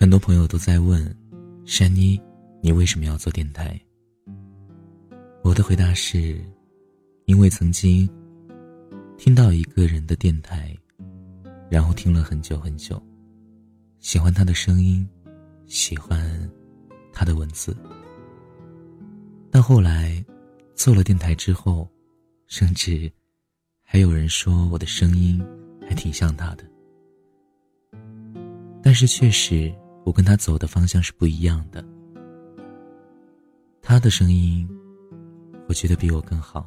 很多朋友都在问，珊妮，你为什么要做电台？我的回答是，因为曾经听到一个人的电台，然后听了很久很久，喜欢他的声音，喜欢他的文字。但后来做了电台之后，甚至还有人说我的声音还挺像他的。但是确实。我跟他走的方向是不一样的。他的声音，我觉得比我更好，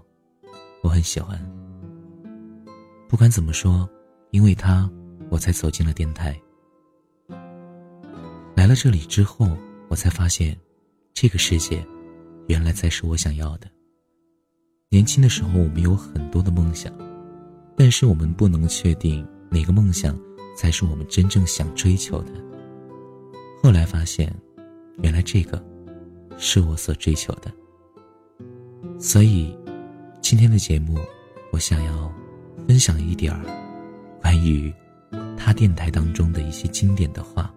我很喜欢。不管怎么说，因为他，我才走进了电台。来了这里之后，我才发现，这个世界，原来才是我想要的。年轻的时候，我们有很多的梦想，但是我们不能确定哪个梦想才是我们真正想追求的。后来发现，原来这个是我所追求的。所以，今天的节目，我想要分享一点儿关于他电台当中的一些经典的话。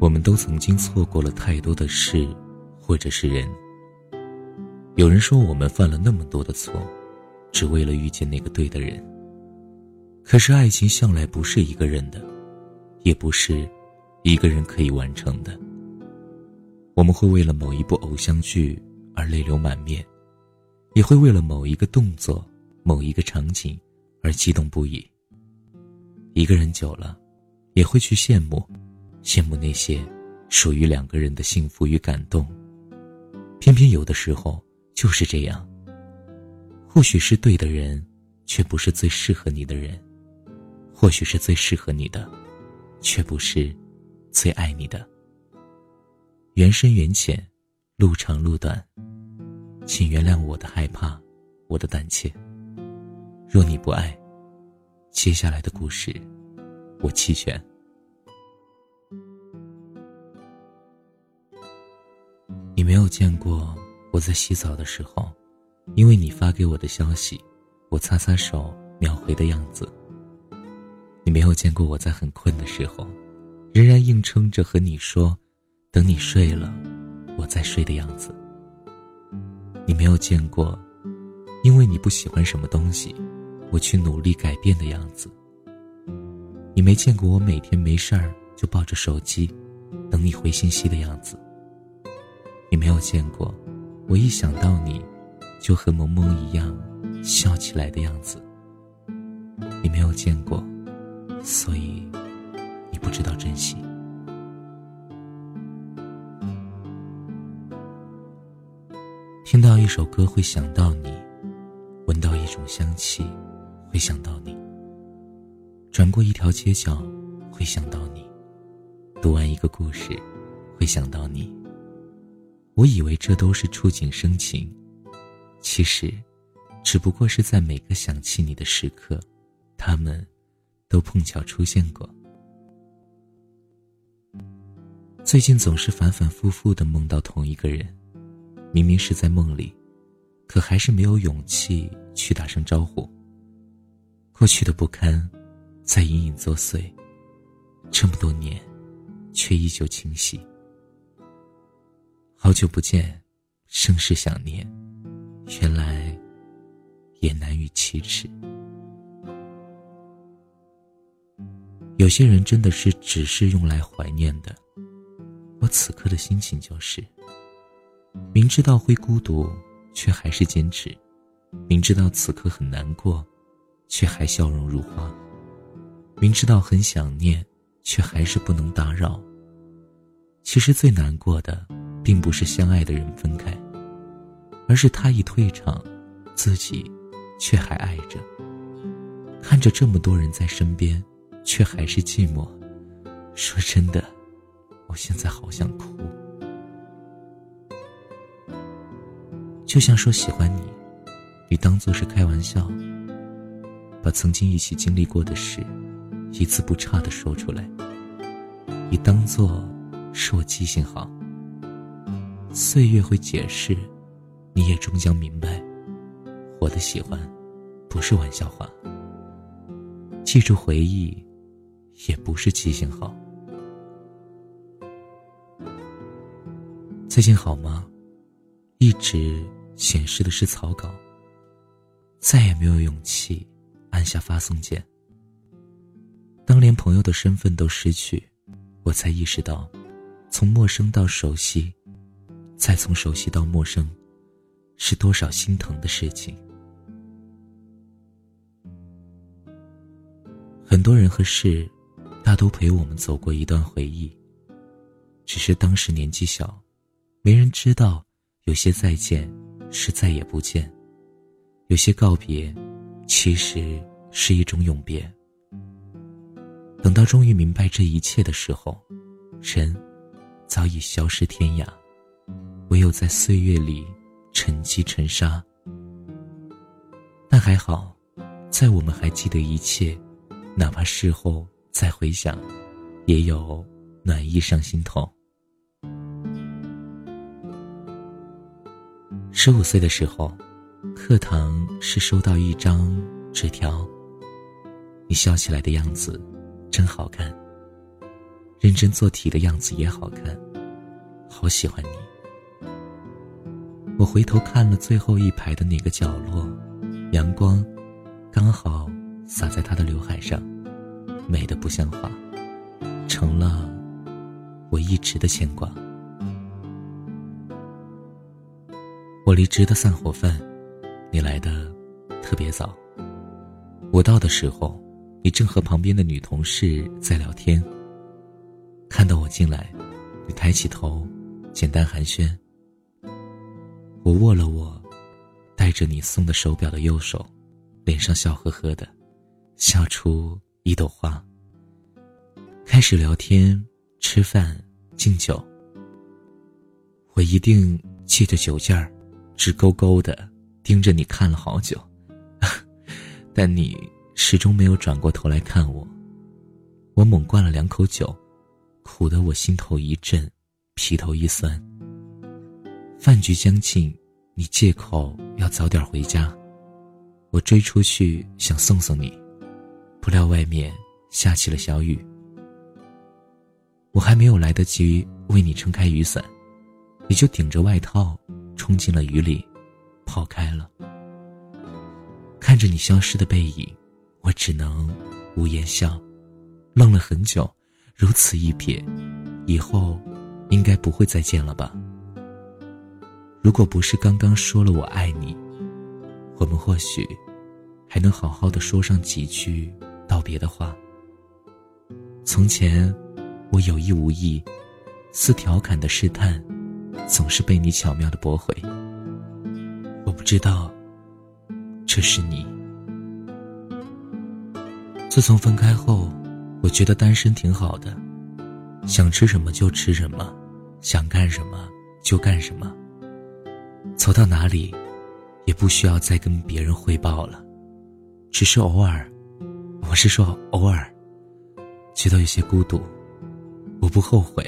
我们都曾经错过了太多的事，或者是人。有人说，我们犯了那么多的错。只为了遇见那个对的人。可是爱情向来不是一个人的，也不是一个人可以完成的。我们会为了某一部偶像剧而泪流满面，也会为了某一个动作、某一个场景而激动不已。一个人久了，也会去羡慕，羡慕那些属于两个人的幸福与感动。偏偏有的时候就是这样。或许是对的人，却不是最适合你的人；或许是最适合你的，却不是最爱你的。缘深缘浅，路长路短，请原谅我的害怕，我的胆怯。若你不爱，接下来的故事，我弃权。你没有见过我在洗澡的时候。因为你发给我的消息，我擦擦手秒回的样子。你没有见过我在很困的时候，仍然硬撑着和你说，等你睡了，我再睡的样子。你没有见过，因为你不喜欢什么东西，我去努力改变的样子。你没见过我每天没事儿就抱着手机，等你回信息的样子。你没有见过，我一想到你。就和萌萌一样笑起来的样子，你没有见过，所以你不知道珍惜。听到一首歌会想到你，闻到一种香气会想到你，转过一条街角会想到你，读完一个故事会想到你。我以为这都是触景生情。其实，只不过是在每个想起你的时刻，他们都碰巧出现过。最近总是反反复复的梦到同一个人，明明是在梦里，可还是没有勇气去打声招呼。过去的不堪，在隐隐作祟，这么多年，却依旧清晰。好久不见，甚是想念。原来，也难于启齿。有些人真的是只是用来怀念的。我此刻的心情就是：明知道会孤独，却还是坚持；明知道此刻很难过，却还笑容如花；明知道很想念，却还是不能打扰。其实最难过的，并不是相爱的人分开。而是他一退场，自己却还爱着。看着这么多人在身边，却还是寂寞。说真的，我现在好想哭。就像说喜欢你，你当做是开玩笑，把曾经一起经历过的事，一字不差的说出来。你当做是我记性好，岁月会解释。你也终将明白，我的喜欢不是玩笑话。记住回忆，也不是记性好。最近好吗？一直显示的是草稿。再也没有勇气按下发送键。当连朋友的身份都失去，我才意识到，从陌生到熟悉，再从熟悉到陌生，是多少心疼的事情。很多人和事，大都陪我们走过一段回忆。只是当时年纪小，没人知道，有些再见是再也不见，有些告别，其实是一种永别。等到终于明白这一切的时候，人早已消失天涯，唯有在岁月里沉积成沙。但还好，在我们还记得一切，哪怕事后再回想，也有暖意上心头。十五岁的时候，课堂是收到一张纸条，你笑起来的样子。真好看，认真做题的样子也好看，好喜欢你。我回头看了最后一排的那个角落，阳光刚好洒在他的刘海上，美的不像话，成了我一直的牵挂。我离职的散伙饭，你来的特别早。我到的时候。你正和旁边的女同事在聊天。看到我进来，你抬起头，简单寒暄。我握了握带着你送的手表的右手，脸上笑呵呵的，笑出一朵花。开始聊天、吃饭、敬酒。我一定借着酒劲儿，直勾勾的盯着你看了好久，但你。始终没有转过头来看我，我猛灌了两口酒，苦得我心头一震，皮头一酸。饭局将近，你借口要早点回家，我追出去想送送你，不料外面下起了小雨，我还没有来得及为你撑开雨伞，你就顶着外套冲进了雨里，跑开了。看着你消失的背影。我只能无言笑，愣了很久。如此一瞥，以后应该不会再见了吧？如果不是刚刚说了我爱你，我们或许还能好好的说上几句道别的话。从前，我有意无意，似调侃的试探，总是被你巧妙的驳回。我不知道，这是你。自从分开后，我觉得单身挺好的，想吃什么就吃什么，想干什么就干什么。走到哪里，也不需要再跟别人汇报了，只是偶尔，我是说偶尔，觉得有些孤独。我不后悔，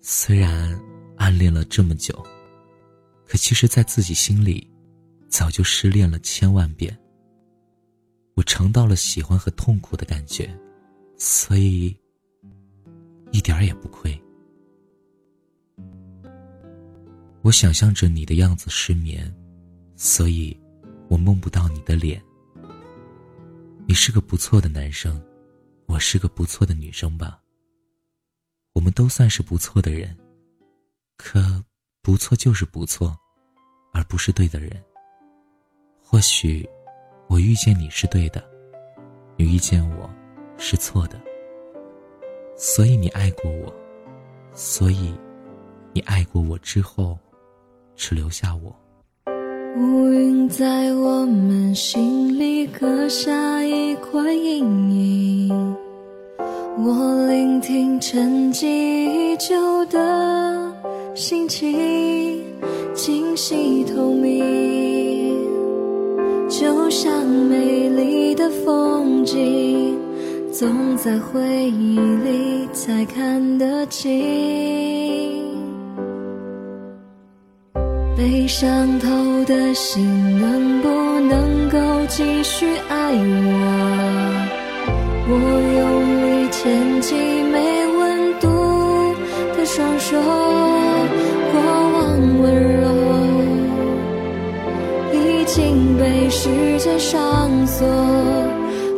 虽然暗恋了这么久，可其实，在自己心里，早就失恋了千万遍。我尝到了喜欢和痛苦的感觉，所以一点儿也不亏。我想象着你的样子失眠，所以我梦不到你的脸。你是个不错的男生，我是个不错的女生吧。我们都算是不错的人，可不错就是不错，而不是对的人。或许。我遇见你是对的，你遇见我是错的。所以你爱过我，所以你爱过我之后，只留下我。乌云在我们心里刻下一块阴影，我聆听沉寂已久的心情，清晰透明。就像美丽的风景，总在回忆里才看得清。被伤透的心，能不能够继续？爱我。我用力牵起没温度的双手，过往温柔已经被时间上锁，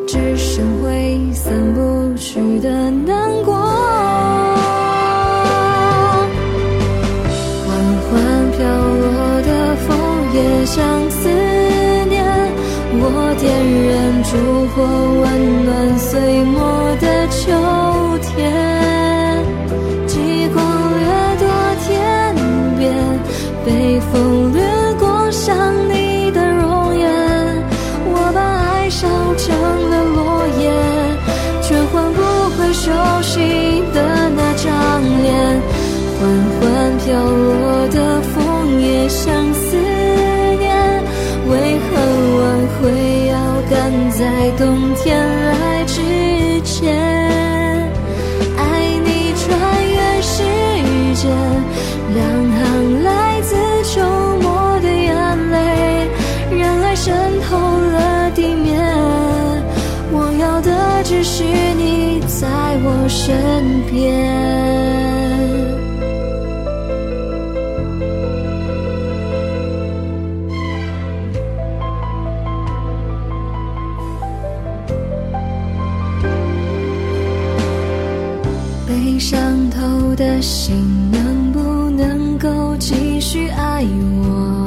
只剩挥散不去的难过。我点燃烛火，温暖岁末的秋天。极光掠夺天边，北风掠过想你的容颜。我把爱烧成了落叶，却换不回熟悉我身边。被伤透的心，能不能够继续爱我？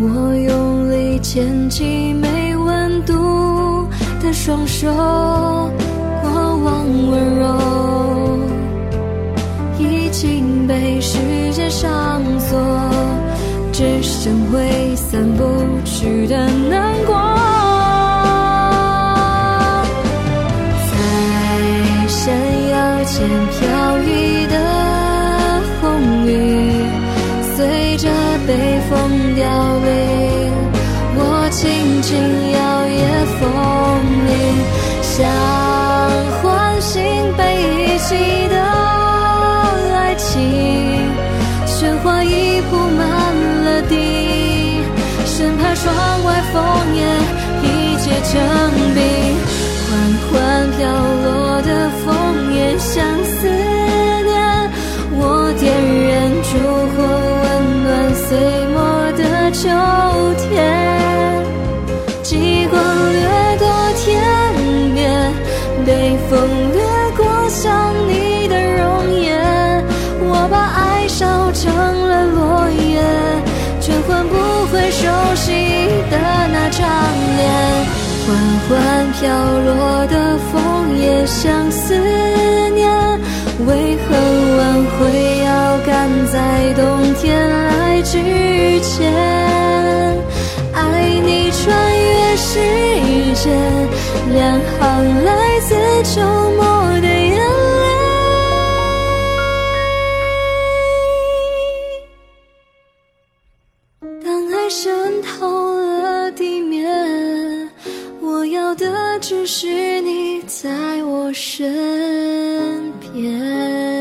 我用力牵起没温度的双手，温柔已经被时间上锁，只剩挥散不去的难过。在闪耀间飘逸的红雨，随着北风凋零。我轻轻摇曳风铃，想被遗弃的爱情。雪花已铺满了地，生怕窗外枫叶一结成冰。缓缓飘落的枫叶像思念，为何挽回要赶在冬天来之前？爱你穿越时间，两行来自周末的眼泪。当爱渗透是你在我身边。